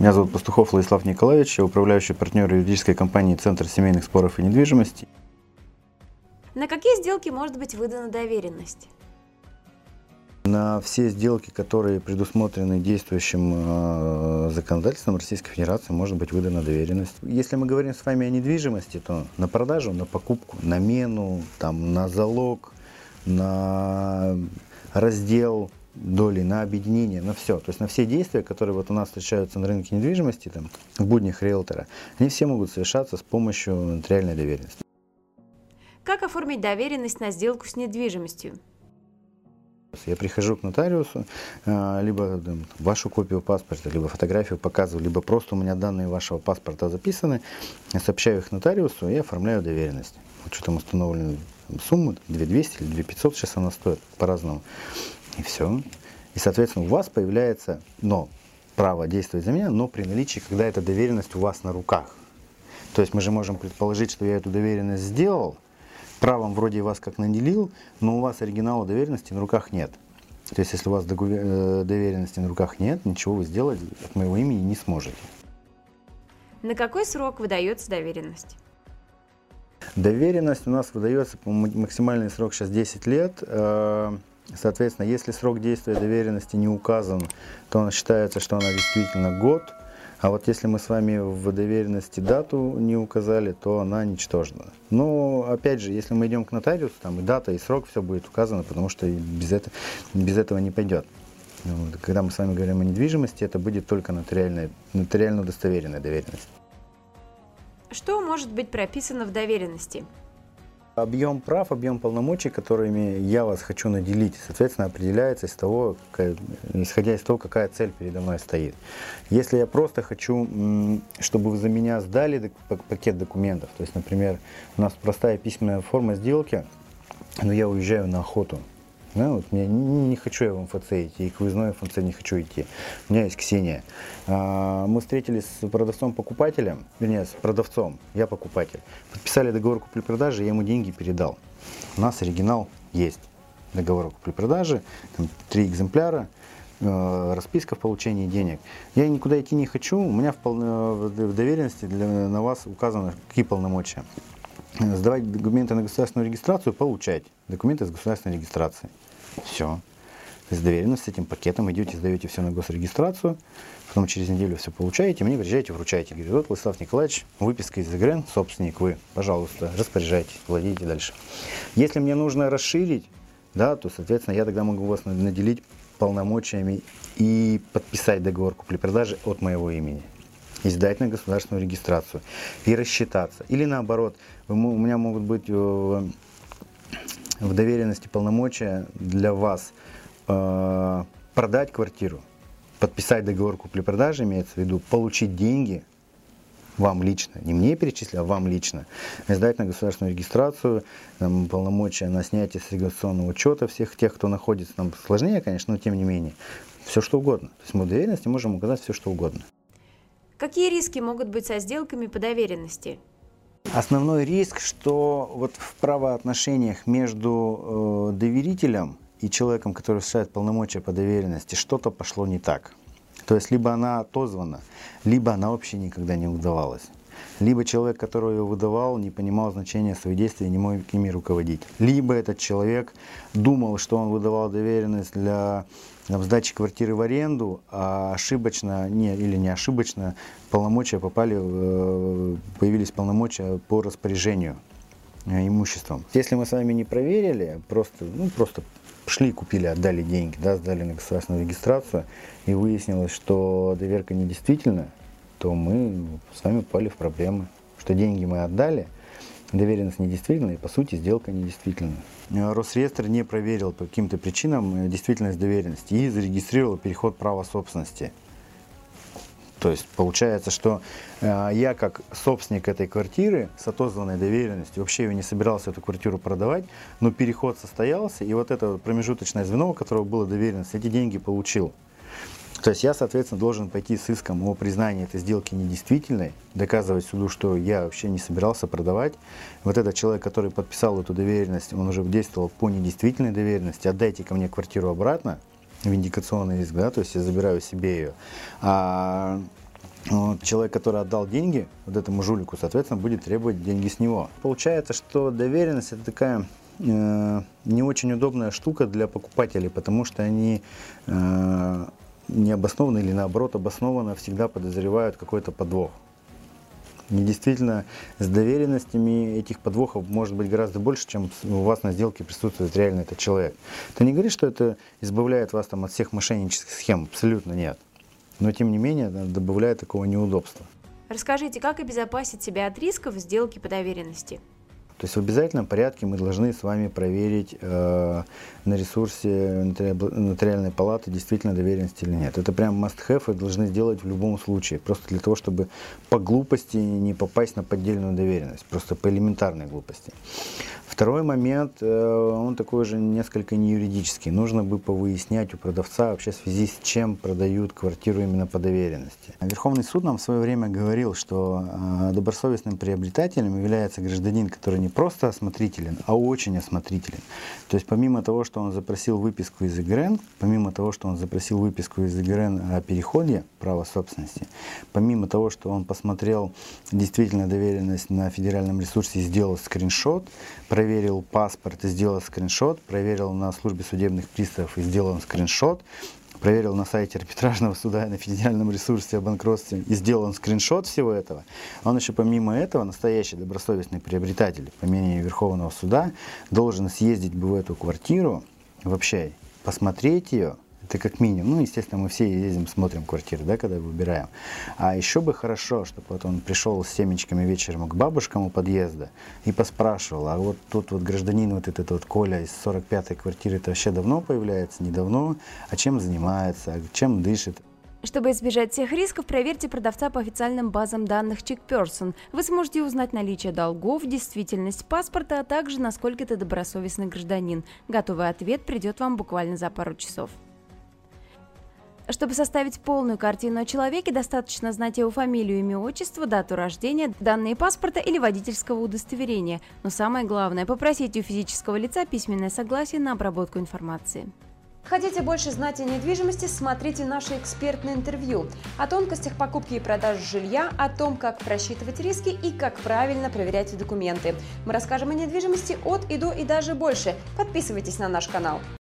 Меня зовут Пастухов Владислав Николаевич, я управляющий партнер юридической компании «Центр семейных споров и недвижимости». На какие сделки может быть выдана доверенность? На все сделки, которые предусмотрены действующим э, законодательством Российской Федерации, может быть выдана доверенность. Если мы говорим с вами о недвижимости, то на продажу, на покупку, на мену, там, на залог, на раздел доли, на объединение, на все. То есть на все действия, которые вот у нас встречаются на рынке недвижимости, там, в буднях риэлтора, они все могут совершаться с помощью нотариальной доверенности. Как оформить доверенность на сделку с недвижимостью? Я прихожу к нотариусу, э, либо там, вашу копию паспорта, либо фотографию показываю, либо просто у меня данные вашего паспорта записаны, я сообщаю их нотариусу и оформляю доверенность. Вот что там установлены сумму, 2200 или 2500, сейчас она стоит по-разному. И все. И, соответственно, у вас появляется, но право действовать за меня, но при наличии, когда эта доверенность у вас на руках. То есть мы же можем предположить, что я эту доверенность сделал, правом вроде вас как наделил, но у вас оригинала доверенности на руках нет. То есть если у вас э, доверенности на руках нет, ничего вы сделать от моего имени не сможете. На какой срок выдается доверенность? Доверенность у нас выдается по максимальный срок сейчас 10 лет. Соответственно, если срок действия доверенности не указан, то она считается, что она действительно год. А вот если мы с вами в доверенности дату не указали, то она ничтожна. Но, опять же, если мы идем к нотариусу, там и дата, и срок, все будет указано, потому что без, это, без этого не пойдет. Когда мы с вами говорим о недвижимости, это будет только нотариальная, нотариально удостоверенная доверенность. Что может быть прописано в доверенности? Объем прав, объем полномочий, которыми я вас хочу наделить, соответственно, определяется из того, исходя из того, какая цель передо мной стоит. Если я просто хочу, чтобы вы за меня сдали пакет документов, то есть, например, у нас простая письменная форма сделки, но я уезжаю на охоту, да, вот мне не, не хочу я в МФЦ идти, и к выездной МФЦ не хочу идти. У меня есть Ксения. А, мы встретились с продавцом-покупателем, вернее, с продавцом, я покупатель. Подписали договор купли-продажи, я ему деньги передал. У нас оригинал есть. Договор купли-продажи, там три экземпляра, э, расписка в получении денег. Я никуда идти не хочу, у меня в, в доверенности для, на вас указано, какие полномочия сдавать документы на государственную регистрацию, получать документы с государственной регистрации. Все. То есть доверенно с этим пакетом идете, сдаете все на госрегистрацию, потом через неделю все получаете, мне приезжаете, вручаете. Говорит, вот Владислав Николаевич, выписка из ИГРН, собственник вы, пожалуйста, распоряжайтесь, владейте дальше. Если мне нужно расширить, да, то, соответственно, я тогда могу вас наделить полномочиями и подписать договор купли-продажи от моего имени и сдать на государственную регистрацию и рассчитаться. Или наоборот, у меня могут быть э, в доверенности полномочия для вас э, продать квартиру, подписать договор купли-продажи, имеется в виду, получить деньги вам лично, не мне перечислить, а вам лично, сдать на государственную регистрацию, там, полномочия на снятие с регистрационного учета всех тех, кто находится, там сложнее, конечно, но тем не менее, все что угодно. То есть мы в доверенности можем указать все что угодно. Какие риски могут быть со сделками по доверенности? Основной риск, что вот в правоотношениях между э, доверителем и человеком, который осуществляет полномочия по доверенности, что-то пошло не так. То есть либо она отозвана, либо она вообще никогда не удавалась. Либо человек, который ее выдавал, не понимал значения своих действий и не мог ими руководить. Либо этот человек думал, что он выдавал доверенность для в сдаче квартиры в аренду, а ошибочно не, или не ошибочно полномочия попали, э, появились полномочия по распоряжению э, имуществом. Если мы с вами не проверили, просто, ну, просто шли, купили, отдали деньги, да, сдали на государственную регистрацию, и выяснилось, что доверка недействительна, то мы с вами попали в проблемы. Что деньги мы отдали, доверенность недействительна, и по сути сделка недействительна. Э, Росреестр не проверил по каким-то причинам э, действительность доверенности и зарегистрировал переход права собственности. То есть получается, что э, я как собственник этой квартиры с отозванной доверенностью, вообще ее не собирался эту квартиру продавать, но переход состоялся, и вот это промежуточное звено, у которого была доверенность, эти деньги получил. То есть я, соответственно, должен пойти с иском о признании этой сделки недействительной, доказывать суду, что я вообще не собирался продавать. Вот этот человек, который подписал эту доверенность, он уже действовал по недействительной доверенности, отдайте ко мне квартиру обратно, виндикационный иск, да, то есть я забираю себе ее. А вот, человек, который отдал деньги вот этому жулику, соответственно, будет требовать деньги с него. Получается, что доверенность это такая э, не очень удобная штука для покупателей, потому что они э, необоснованно или наоборот обоснованно всегда подозревают какой-то подвох. И действительно, с доверенностями этих подвохов может быть гораздо больше, чем у вас на сделке присутствует реально этот человек. Это не говорит, что это избавляет вас там, от всех мошеннических схем. Абсолютно нет. Но тем не менее, добавляет такого неудобства. Расскажите, как обезопасить себя от рисков в сделке по доверенности? То есть в обязательном порядке мы должны с вами проверить э, на ресурсе нотариальной палаты действительно доверенность или нет. Это прям must-have и должны сделать в любом случае. Просто для того, чтобы по глупости не попасть на поддельную доверенность. Просто по элементарной глупости. Второй момент, э, он такой же несколько не юридический. Нужно бы повыяснять у продавца вообще в связи с чем продают квартиру именно по доверенности. Верховный суд нам в свое время говорил, что э, добросовестным приобретателем является гражданин, который не просто осмотрителен, а очень осмотрителен. То есть помимо того, что он запросил выписку из ИГРН, помимо того, что он запросил выписку из ИГРН о переходе права собственности, помимо того, что он посмотрел действительно доверенность на федеральном ресурсе сделал скриншот, проверил паспорт и сделал скриншот, проверил на службе судебных приставов и сделал скриншот, проверил на сайте арбитражного суда и на федеральном ресурсе о банкротстве и сделан скриншот всего этого, он еще помимо этого, настоящий добросовестный приобретатель, по мнению Верховного суда, должен съездить бы в эту квартиру вообще, посмотреть ее, это как минимум. Ну, естественно, мы все ездим, смотрим квартиры, да, когда выбираем. А еще бы хорошо, чтобы вот он пришел с семечками вечером к бабушкам у подъезда и поспрашивал, а вот тут вот гражданин вот этот вот Коля из 45-й квартиры, это вообще давно появляется, недавно, а чем занимается, чем дышит. Чтобы избежать всех рисков, проверьте продавца по официальным базам данных CheckPerson. Вы сможете узнать наличие долгов, действительность паспорта, а также насколько ты добросовестный гражданин. Готовый ответ придет вам буквально за пару часов. Чтобы составить полную картину о человеке, достаточно знать его фамилию, имя, отчество, дату рождения, данные паспорта или водительского удостоверения. Но самое главное – попросить у физического лица письменное согласие на обработку информации. Хотите больше знать о недвижимости? Смотрите наше экспертное интервью о тонкостях покупки и продажи жилья, о том, как просчитывать риски и как правильно проверять документы. Мы расскажем о недвижимости от и до и даже больше. Подписывайтесь на наш канал.